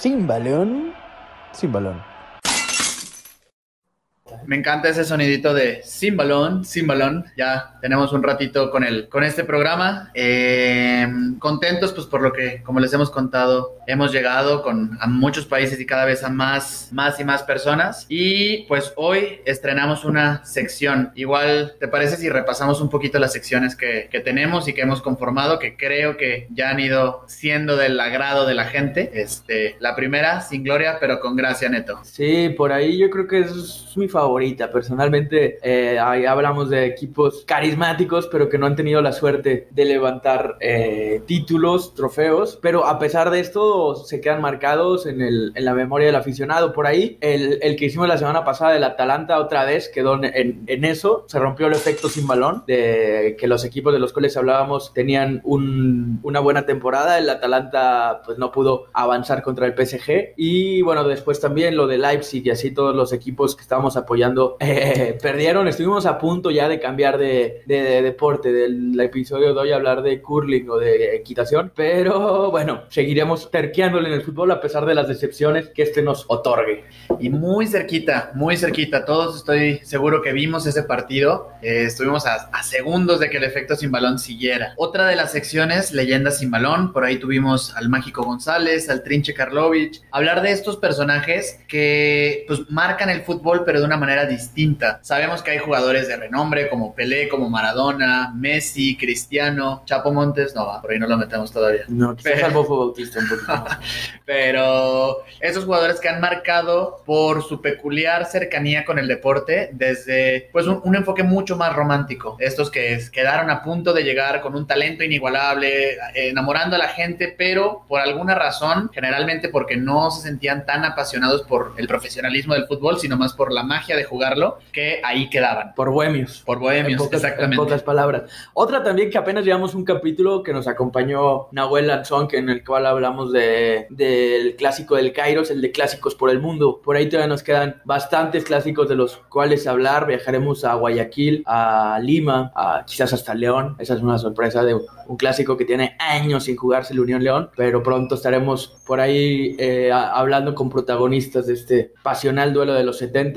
sin balón, sin balón. Me encanta ese sonidito de sin balón, sin balón. Ya tenemos un ratito con el, con este programa. Eh, contentos, pues por lo que, como les hemos contado, hemos llegado con a muchos países y cada vez a más, más y más personas. Y pues hoy estrenamos una sección. Igual, ¿te parece si repasamos un poquito las secciones que, que tenemos y que hemos conformado, que creo que ya han ido siendo del agrado de la gente? Este, la primera, sin gloria, pero con gracia, Neto. Sí, por ahí yo creo que es mi favorita. Personalmente, eh, ahí hablamos de equipos carismáticos, pero que no han tenido la suerte de levantar eh, títulos, trofeos. Pero a pesar de esto, se quedan marcados en, el, en la memoria del aficionado. Por ahí, el, el, que hicimos la semana pasada del Atalanta otra vez quedó en, en, eso. Se rompió el efecto sin balón, de que los equipos de los cuales hablábamos tenían un, una buena temporada. El Atalanta pues no pudo avanzar contra el PSG. Y bueno, después también lo de Leipzig y así todos los equipos que estábamos apoyando eh, perdieron. Estuvimos a punto ya de cambiar de, de, de, deporte. Del episodio de hoy hablar de curling o de equitación. Pero bueno, seguiremos terqueándole en el fútbol a pesar de las decepciones que este nos otorgue. Y muy cerquita, muy cerquita. Todos estoy seguro que vimos ese partido. Eh, estuvimos a, a, segundos de que el efecto sin balón siguiera. Otra de las secciones, leyendas sin balón. Por ahí tuvimos al Mágico González, al Trinche Karlovich. Hablar de estos personajes que pues marcan el fútbol, pero de una manera distinta. Sabemos que hay jugadores de renombre como Pelé, como Maradona, Messi, Cristiano, Chapo Montes. No, por ahí no lo metemos todavía. No, quizás pero... Salvo Bautista un poquito. pero esos jugadores que han marcado por su peculiar cercanía con el deporte desde pues un, un, enfoque mucho más romántico. Estos que quedaron a punto de llegar con un talento inigualable, enamorando a la gente, pero por alguna razón, generalmente porque no se sentían tan apasionados por el profesionalismo del fútbol, sino más por la magia de jugarlo, que ahí quedaban. Por bohemios. Por bohemios, en pocas, exactamente. En pocas palabras. Otra también que apenas llevamos un capítulo que nos acompañó Nahuel Lanzón, que en el cual hablamos de, del clásico del Kairos, el de clásicos por el mundo. Por ahí todavía nos quedan bastantes clásicos de los cuales hablar. Viajaremos a Guayaquil, a Lima, a, quizás hasta León. Esa es una sorpresa de un clásico que tiene años sin jugarse el Unión León, pero pronto estaremos por ahí eh, hablando con protagonistas de este pasional duelo de los 70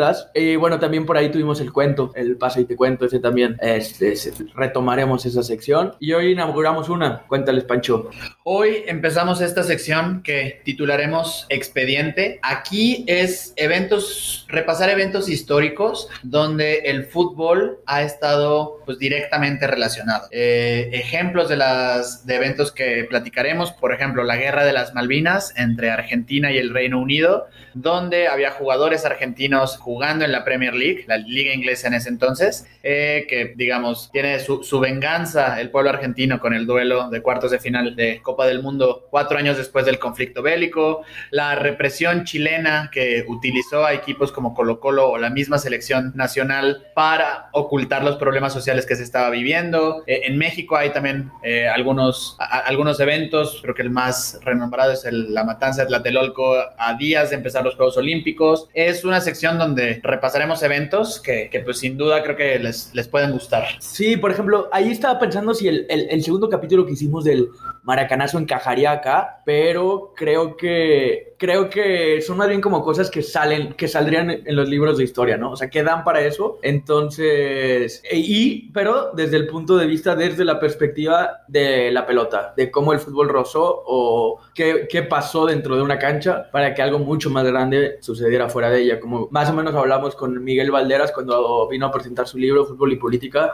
Y bueno, también por ahí tuvimos el cuento, el paso y te cuento, ese también este, retomaremos esa sección. Y hoy inauguramos una, cuéntales Pancho. Hoy empezamos esta sección que titularemos Expediente. Aquí es eventos, repasar eventos históricos donde el fútbol ha estado pues directamente relacionado. Eh, ejemplos de las de eventos que platicaremos, por ejemplo, la Guerra de las Malvinas entre Argentina y el Reino Unido, donde había jugadores argentinos jugando en la Premier League, la liga inglesa en ese entonces, eh, que digamos tiene su, su, venganza el pueblo argentino con el duelo de cuartos de final de Copa del Mundo cuatro años después del conflicto bélico, la represión chilena que utilizó a equipos como Colo Colo o la misma selección nacional para ocultar los problemas sociales que se estaba viviendo. Eh, en México hay también eh, algunos, a, algunos eventos, creo que el más renombrado es el, la matanza de Tlatelolco a días de empezar los Juegos Olímpicos. Es una sección donde repasaremos eventos que, que pues sin duda creo que les, les, pueden gustar. Sí, por ejemplo, ahí estaba pensando si el, el segundo capítulo que hicimos del Maracanazo encajaría acá, pero creo que creo que son más bien como cosas que salen, que saldrían en los libros de historia, ¿no? O sea, que dan para eso. Entonces, y, pero desde el punto de vista, desde la perspectiva de la pelota, de cómo el fútbol rozó o qué, qué pasó dentro de una cancha para que algo mucho más grande sucediera fuera de ella. Como más o menos hablamos con Miguel Valderas cuando vino a presentar su libro Fútbol y Política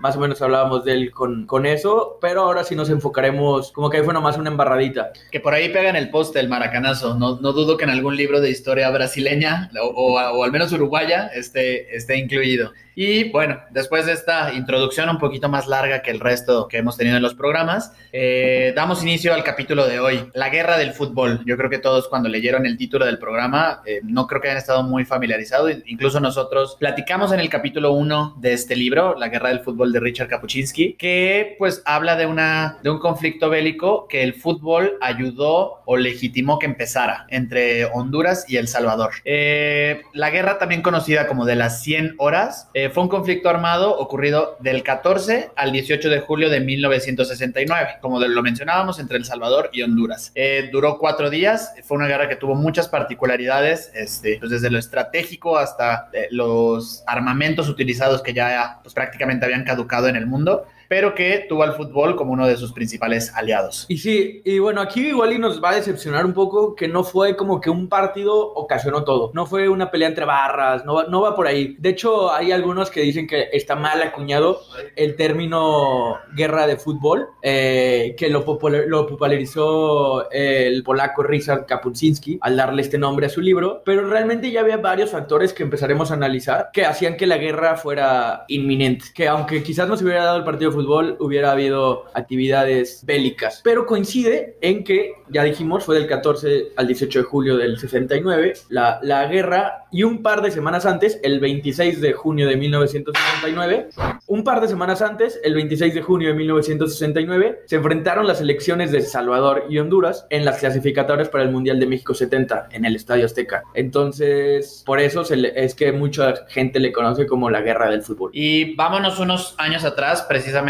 más o menos hablábamos de él con, con, eso, pero ahora sí nos enfocaremos, como que ahí fue nomás una embarradita. Que por ahí pegan el poste el maracanazo, no, no dudo que en algún libro de historia brasileña o, o, o al menos uruguaya esté, esté incluido. Y bueno, después de esta introducción un poquito más larga que el resto que hemos tenido en los programas, eh, damos inicio al capítulo de hoy, la guerra del fútbol. Yo creo que todos cuando leyeron el título del programa, eh, no creo que hayan estado muy familiarizados, incluso nosotros platicamos en el capítulo 1 de este libro, La guerra del fútbol fútbol de Richard Kapuscinski, que pues habla de, una, de un conflicto bélico que el fútbol ayudó o legitimó que empezara entre Honduras y El Salvador. Eh, la guerra, también conocida como de las 100 horas, eh, fue un conflicto armado ocurrido del 14 al 18 de julio de 1969, como lo mencionábamos, entre El Salvador y Honduras. Eh, duró cuatro días, fue una guerra que tuvo muchas particularidades, este, pues desde lo estratégico hasta los armamentos utilizados que ya pues, prácticamente habían caducado en el mundo pero que tuvo al fútbol como uno de sus principales aliados. Y sí, y bueno, aquí igual y nos va a decepcionar un poco que no fue como que un partido ocasionó todo. No fue una pelea entre barras, no va, no va por ahí. De hecho, hay algunos que dicen que está mal acuñado el término guerra de fútbol, eh, que lo, lo popularizó el polaco Richard Kapuscinski al darle este nombre a su libro, pero realmente ya había varios factores que empezaremos a analizar que hacían que la guerra fuera inminente, que aunque quizás no se hubiera dado el partido de fútbol hubiera habido actividades bélicas. Pero coincide en que, ya dijimos, fue del 14 al 18 de julio del 69, la, la guerra, y un par de semanas antes, el 26 de junio de 1969, un par de semanas antes, el 26 de junio de 1969, se enfrentaron las elecciones de Salvador y Honduras en las clasificatorias para el Mundial de México 70 en el Estadio Azteca. Entonces, por eso es que mucha gente le conoce como la guerra del fútbol. Y vámonos unos años atrás, precisamente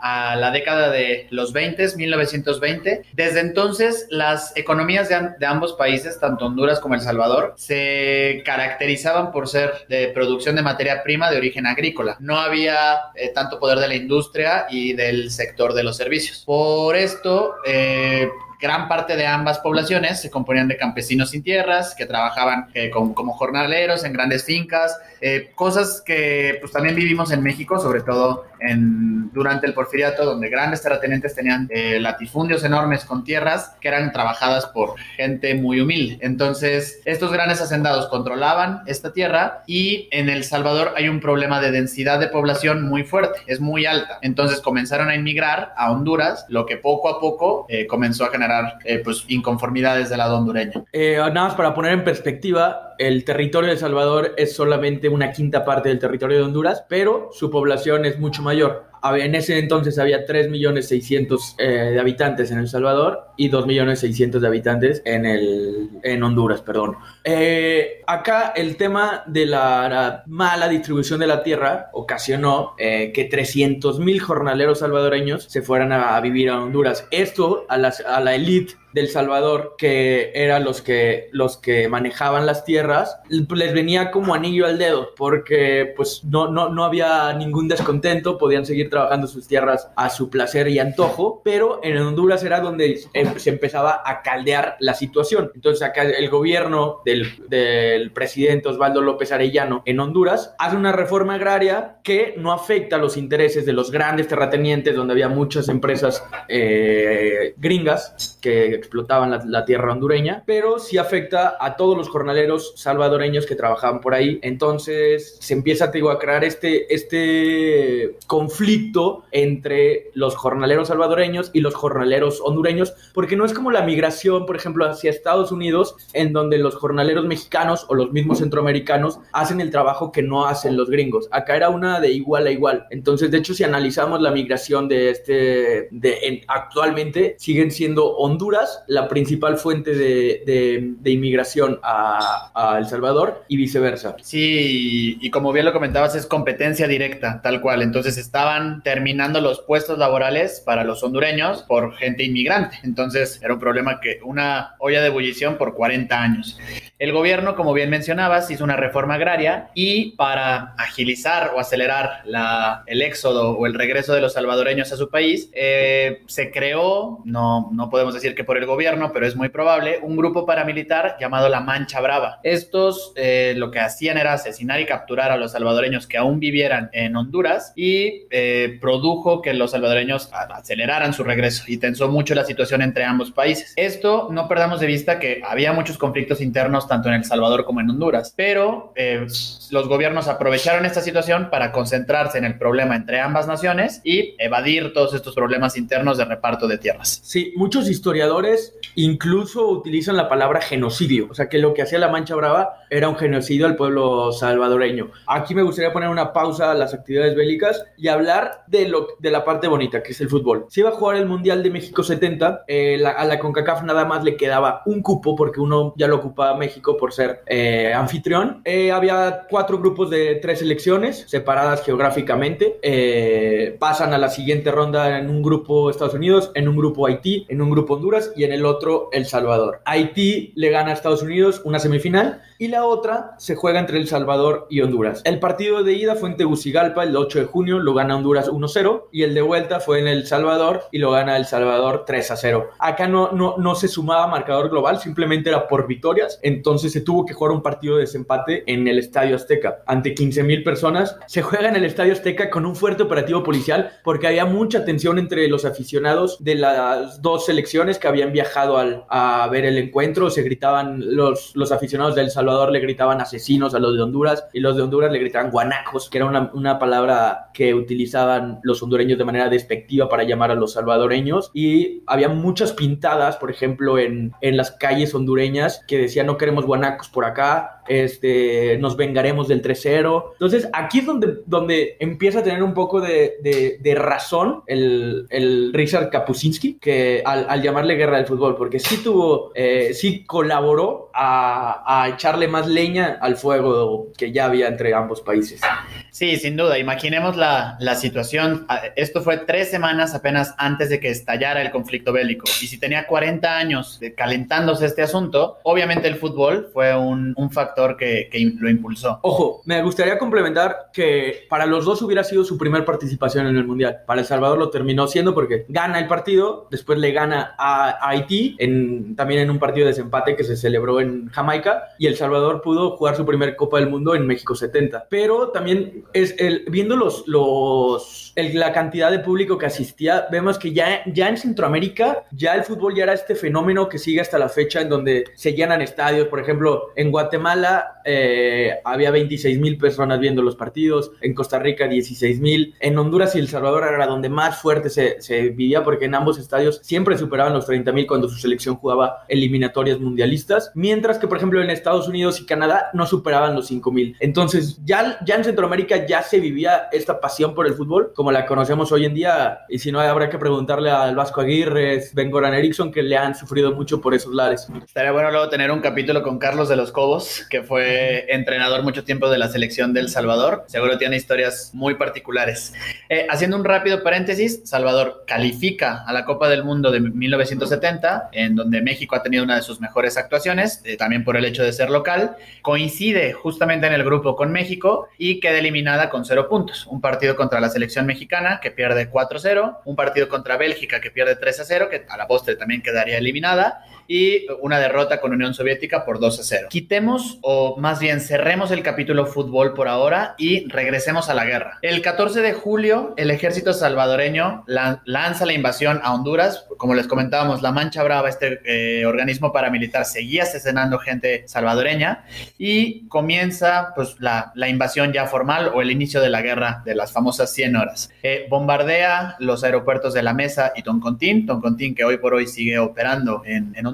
a la década de los 20, 1920. Desde entonces, las economías de, ambos países, tanto Honduras como El Salvador, se caracterizaban por ser de producción de materia prima de origen agrícola. No había eh, tanto poder de la industria y del sector de los servicios. Por esto, eh, gran parte de ambas poblaciones se componían de campesinos sin tierras que trabajaban eh, como, jornaleros en grandes fincas, cosas que pues también vivimos en México, sobre todo durante el porfiriato, donde grandes terratenientes tenían eh, latifundios enormes con tierras que eran trabajadas por gente muy humilde. Entonces, estos grandes hacendados controlaban esta tierra y en El Salvador hay un problema de densidad de población muy fuerte, es muy alta. Entonces comenzaron a inmigrar a Honduras, lo que poco a poco eh, comenzó a generar eh, pues inconformidades del lado hondureño. nada más para poner en perspectiva, el territorio de El Salvador es solamente una quinta parte del territorio de Honduras, pero su población es mucho mayor. En ese entonces había 3.600.000 eh, de habitantes en El Salvador y 2.600.000 de habitantes en, el, en Honduras, perdón. Eh, acá el tema de la, mala distribución de la tierra ocasionó eh, que 300.000 jornaleros salvadoreños se fueran a, vivir a Honduras. Esto a, las, a la élite del Salvador, que eran los que, los que manejaban las tierras, les venía como anillo al dedo, porque pues no, no, no había ningún descontento, podían seguir trabajando sus tierras a su placer y antojo, pero en Honduras era donde em, se empezaba a caldear la situación. Entonces acá el gobierno del, del presidente Osvaldo López Arellano en Honduras hace una reforma agraria que no afecta los intereses de los grandes terratenientes, donde había muchas empresas eh, gringas que explotaban la, tierra hondureña, pero sí afecta a todos los jornaleros salvadoreños que trabajaban por ahí. Entonces se empieza a crear este, este conflicto entre los jornaleros salvadoreños y los jornaleros hondureños, porque no es como la migración, por ejemplo, hacia Estados Unidos, en donde los jornaleros mexicanos o los mismos centroamericanos hacen el trabajo que no hacen los gringos. Acá era una de igual a igual. Entonces, de hecho, si analizamos la migración de este, de, actualmente siguen siendo Honduras la principal fuente de, inmigración a, El Salvador y viceversa. Sí, y, como bien lo comentabas, es competencia directa, tal cual. Entonces estaban terminando los puestos laborales para los hondureños por gente inmigrante. Entonces era un problema que una olla de ebullición por 40 años. El gobierno, como bien mencionabas, hizo una reforma agraria y para agilizar o acelerar la, el éxodo o el regreso de los salvadoreños a su país, eh, se creó, no, no podemos decir que por el gobierno, pero es muy probable, un grupo paramilitar llamado la Mancha Brava. Estos eh, lo que hacían era asesinar y capturar a los salvadoreños que aún vivieran en Honduras y eh, produjo que los salvadoreños aceleraran su regreso y tensó mucho la situación entre ambos países. Esto no perdamos de vista que había muchos conflictos internos tanto en El Salvador como en Honduras. Pero eh, los gobiernos aprovecharon esta situación para concentrarse en el problema entre ambas naciones y evadir todos estos problemas internos de reparto de tierras. Sí, muchos historiadores incluso utilizan la palabra genocidio, o sea que lo que hacía la Mancha Brava era un genocidio al pueblo salvadoreño. Aquí me gustaría poner una pausa a las actividades bélicas y hablar de, lo, de la parte bonita, que es el fútbol. Se iba a jugar el Mundial de México 70, eh, a la CONCACAF nada más le quedaba un cupo porque uno ya lo ocupaba México por ser eh, anfitrión. Eh, había cuatro grupos de tres selecciones separadas geográficamente. pasan a la siguiente ronda en un grupo Estados Unidos, en un grupo Haití, en un grupo Honduras y en el otro El Salvador. Haití le gana a Estados Unidos una semifinal y la otra se juega entre El Salvador y Honduras. El partido de ida fue en Tegucigalpa el 8 de junio, lo gana Honduras 1-0 y el de vuelta fue en El Salvador y lo gana El Salvador 3-0. Acá no, no, no se sumaba marcador global, simplemente era por victorias, entonces se tuvo que jugar un partido de desempate en el Estadio Azteca ante 15 mil personas. Se juega en el Estadio Azteca con un fuerte operativo policial porque había mucha tensión entre los aficionados de las dos selecciones que habían viajado al, a ver el encuentro, se gritaban los, los aficionados del Salvador Le gritaban asesinos a los de Honduras y los de Honduras le gritaban guanacos, que era una, una palabra que utilizaban los hondureños de manera despectiva para llamar a los salvadoreños. Y había muchas pintadas, por ejemplo, en, en las calles hondureñas que decían no queremos guanacos por acá, este, nos vengaremos del 3-0. Entonces, aquí es donde, donde empieza a tener un poco de, de, razón el, el, Richard Kapuscinski, que al, llamarle guerra del fútbol, porque sí tuvo, eh, sí colaboró a, a, echarle más leña al fuego que ya había entre ambos países. Sí, sin duda. Imaginemos la, la situación. Ah, esto fue tres semanas apenas antes de que estallara el conflicto bélico. Y si tenía 40 años calentándose este asunto, obviamente el fútbol fue un, un factor que, lo impulsó. Ojo, me gustaría complementar que para los dos hubiera sido su primera participación en el Mundial. Para El Salvador lo terminó siendo porque gana el partido, después le gana a, Haití, en, también en un partido de desempate que se celebró en Jamaica, y El Salvador pudo jugar su primer Copa del Mundo en México 70. Pero también es el, viendo los, los, la cantidad de público que asistía, vemos que ya, ya en Centroamérica, ya el fútbol ya era este fenómeno que sigue hasta la fecha en donde se llenan estadios. Por ejemplo, en Guatemala eh, había 26 mil personas viendo los partidos, en Costa Rica 16 mil, en Honduras y El Salvador era donde más fuerte se, se vivía porque en ambos estadios siempre superaban los 30 mil cuando su selección jugaba eliminatorias mundialistas, mientras que por ejemplo en Estados Unidos y Canadá no superaban los 5 mil. Entonces ya, ya en Centroamérica ya se vivía esta pasión por el fútbol como la conocemos hoy en día y si no habrá que preguntarle al Vasco Aguirre, Ben Goran Eriksson que le han sufrido mucho por esos lares. Estaría bueno luego tener un capítulo con Carlos de los Cobos que fue entrenador mucho tiempo de la selección del Salvador. Seguro tiene historias muy particulares. Eh, haciendo un rápido paréntesis, Salvador califica a la Copa del Mundo de 1970, en donde México ha tenido una de sus mejores actuaciones, eh, también por el hecho de ser local. Coincide justamente en el grupo con México y queda eliminada con cero puntos. Un partido contra la selección mexicana que pierde 4-0, un partido contra Bélgica que pierde 3-0, que a la postre también quedaría eliminada, y una derrota con Unión Soviética por 2-0. Quitemos o más bien cerremos el capítulo fútbol por ahora y regresemos a la guerra. El 14 de julio, el ejército salvadoreño lanza la invasión a Honduras. Como les comentábamos, la Mancha Brava, este eh, organismo paramilitar, seguía asesinando gente salvadoreña y comienza pues, la, invasión ya formal o el inicio de la guerra de las famosas 100 horas. Eh, bombardea los aeropuertos de La Mesa y Toncontín, Toncontín que hoy por hoy sigue operando en, en Honduras,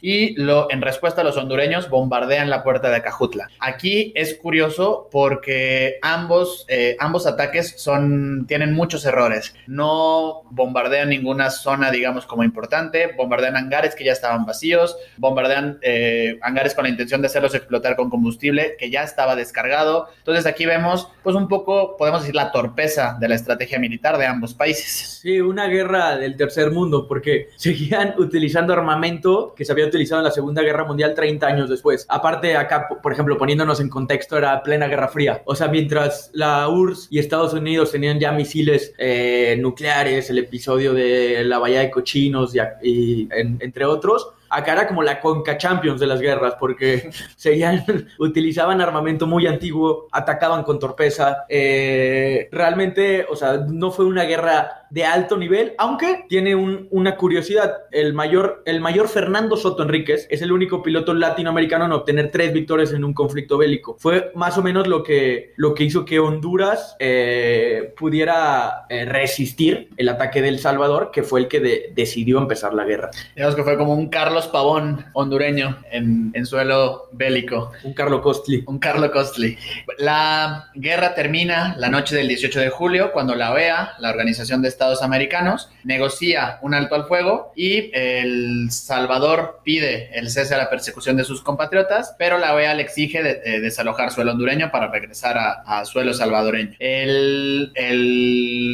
y lo, en respuesta a los hondureños bombardean la puerta de Cajutla. Aquí es curioso porque ambos, eh, ambos ataques son, tienen muchos errores. No bombardean ninguna zona, digamos, como importante, bombardean hangares que ya estaban vacíos, bombardean eh, hangares con la intención de hacerlos explotar con combustible que ya estaba descargado. Entonces aquí vemos, pues un poco, podemos decir, la torpeza de la estrategia militar de ambos países. Sí, una guerra del tercer mundo porque seguían utilizando armamento que se había utilizado en la Segunda Guerra Mundial 30 años después. Aparte, acá por ejemplo, poniéndonos en contexto, era plena Guerra Fría. O sea, mientras la URSS y Estados Unidos tenían ya misiles eh, nucleares, el episodio de la Bahía de Cochinos y, entre otros, acá era como la Conca Champions de las guerras, porque seguían, utilizaban armamento muy antiguo, atacaban con torpeza. Eh, realmente, o sea, no fue una guerra de alto nivel, aunque tiene un, una curiosidad. El mayor, el mayor Fernando Soto Enríquez es el único piloto latinoamericano en obtener tres victorias en un conflicto bélico. Fue más o menos lo que, lo que hizo que Honduras eh, pudiera eh, resistir el ataque de El Salvador, que fue el que de, decidió empezar la guerra. Digamos que fue como un Carlos Pavón hondureño en, en suelo bélico. Un Carlo Costly. Un Carlo Costly. La guerra termina la noche del 18 de julio cuando la OEA, la Organización de Estados Americanos, negocia un alto al fuego y El Salvador pide el cese a la persecución de sus compatriotas, pero la OEA le exige de desalojar suelo hondureño para regresar a, suelo salvadoreño. El,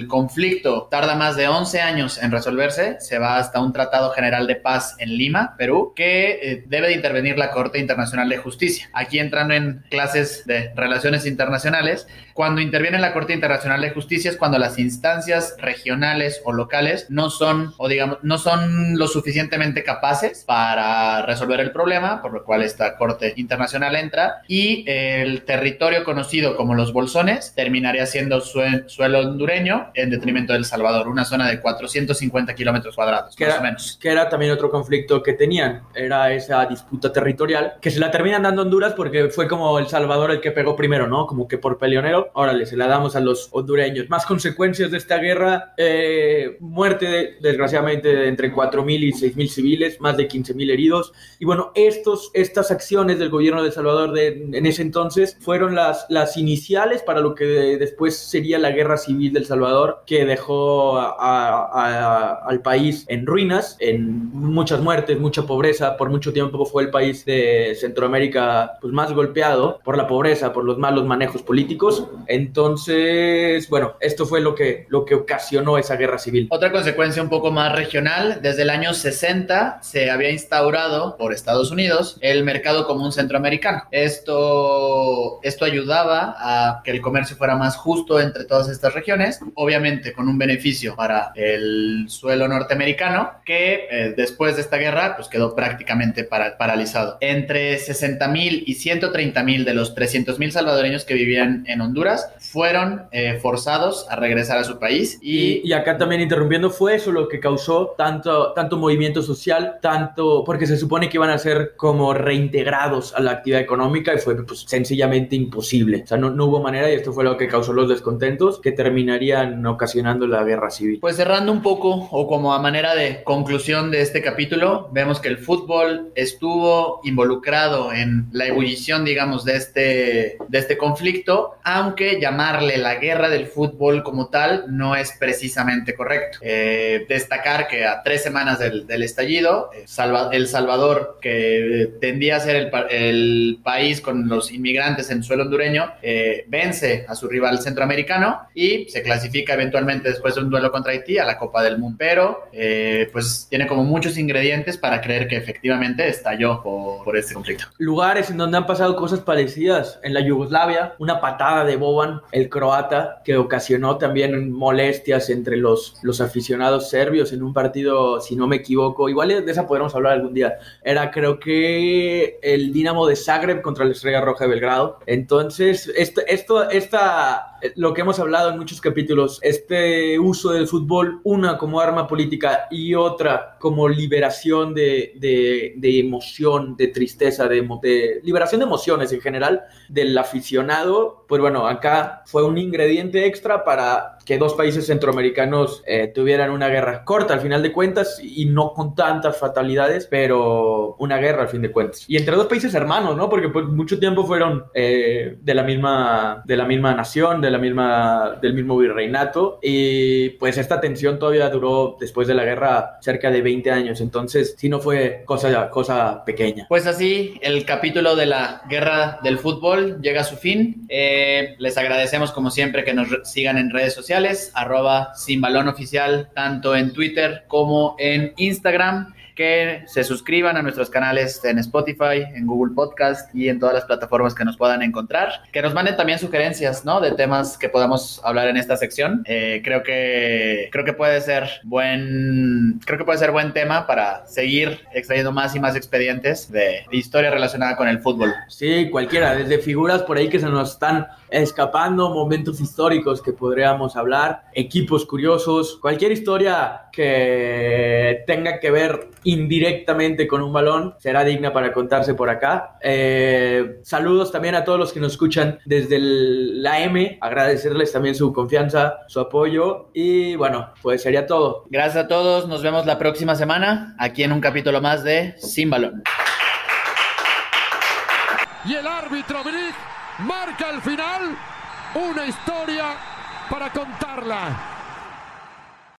conflicto tarda más de 11 años en resolverse, se va hasta un Tratado General de Paz en Lima, Perú, que eh, debe de intervenir la Corte Internacional de Justicia. Aquí entran en clases de relaciones internacionales. Cuando interviene la Corte Internacional de Justicia es cuando las instancias regionales o locales no son, o digamos, no son lo suficientemente capaces para resolver el problema, por lo cual esta Corte Internacional entra y el territorio conocido como los Bolsones terminaría siendo sue suelo hondureño en detrimento del Salvador, una zona de 450 kilómetros cuadrados, más era, o menos. Que era también otro conflicto que tenían, era esa disputa territorial, que se la terminan dando Honduras porque fue como El Salvador el que pegó primero, ¿no? Como que por peleonero, órale, se la damos a los hondureños. Más consecuencias de esta guerra, eh, muerte, de, desgraciadamente, de entre 4.000 y 6.000 civiles, más de 15.000 heridos. Y bueno, estos, estas acciones del gobierno de El Salvador de, en ese entonces fueron las, las iniciales para lo que después sería la guerra civil del Salvador, que dejó a, a, a, al país en ruinas, en muchas muertes, mucha pobreza. Por mucho tiempo fue el país de Centroamérica pues, más golpeado por la pobreza, por los malos manejos políticos. Entonces, bueno, esto fue lo que, lo que ocasionó esa guerra civil. Otra consecuencia un poco más regional, desde el año 60 se había instaurado por Estados Unidos el mercado común centroamericano. Esto, esto ayudaba a que el comercio fuera más justo entre todas estas regiones, obviamente con un beneficio para el suelo norteamericano, que eh, después de esta guerra pues quedó prácticamente para, paralizado. Entre 60 mil y 130 mil de los 300 mil salvadoreños que vivían en Honduras fueron eh, forzados a regresar a su país. Y, y, acá también interrumpiendo, fue eso lo que causó tanto, tanto movimiento social, tanto porque se supone que iban a ser como reintegrados a la actividad económica y fue pues, sencillamente imposible. O sea, no, no hubo manera y esto fue lo que causó los descontentos que terminarían ocasionando la guerra civil. Pues cerrando un poco o como a manera de conclusión de este capítulo, vemos que el fútbol estuvo involucrado en la ebullición, digamos, de este, de este conflicto, aunque llamarle la guerra del fútbol como tal no es precisamente correcto. Eh, destacar que a tres semanas del, del estallido, eh, Salva, El Salvador, que tendía a ser el, el, país con los inmigrantes en suelo hondureño, eh, vence a su rival centroamericano y se clasifica eventualmente después de un duelo contra Haití a la Copa del Mundo. Pero, eh, pues tiene como muchos ingredientes para creer que efectivamente estalló por, por este conflicto. Lugares en donde han pasado cosas parecidas. En la Yugoslavia, una patada de El croata, que ocasionó también molestias entre los, los aficionados serbios en un partido, si no me equivoco, igual de esa podremos hablar algún día. Era creo que el Dinamo de Zagreb contra la Estrella Roja de Belgrado. Entonces, esto, esto, esta, lo que hemos hablado en muchos capítulos, este uso del fútbol, una como arma política y otra como liberación de, de, de emoción, de tristeza, de, de, liberación de emociones en general del aficionado, pues bueno, acá fue un ingrediente extra para que dos países centroamericanos eh, tuvieran una guerra corta al final de cuentas y no con tantas fatalidades, pero una guerra al fin de cuentas. Y entre dos países hermanos, ¿no? Porque pues mucho tiempo fueron eh, de la misma de la misma nación, de la misma del mismo virreinato y pues esta tensión todavía duró después de la guerra cerca de 20 años, entonces sí no fue cosa cosa pequeña. Pues así el capítulo de la guerra del fútbol llega a su fin. Eh, les agradecemos como siempre que nos sigan en redes sociales arroba sin balón oficial, tanto en Twitter como en Instagram que se suscriban a nuestros canales en Spotify, en Google Podcast y en todas las plataformas que nos puedan encontrar. Que nos manden también sugerencias, ¿no? De temas que podamos hablar en esta sección. Eh, creo que creo que puede ser buen creo que puede ser buen tema para seguir extrayendo más y más expedientes de, de historia relacionada con el fútbol. Sí, cualquiera, desde figuras por ahí que se nos están escapando momentos históricos que podríamos hablar, equipos curiosos, cualquier historia que tenga que ver indirectamente con un balón será digna para contarse por acá. Eh, saludos también a todos los que nos escuchan desde la M, agradecerles también su confianza, su apoyo y bueno, pues sería todo. Gracias a todos, nos vemos la próxima semana aquí en un capítulo más de Sin Balón. Y el árbitro Brick marca al final una historia para contarla.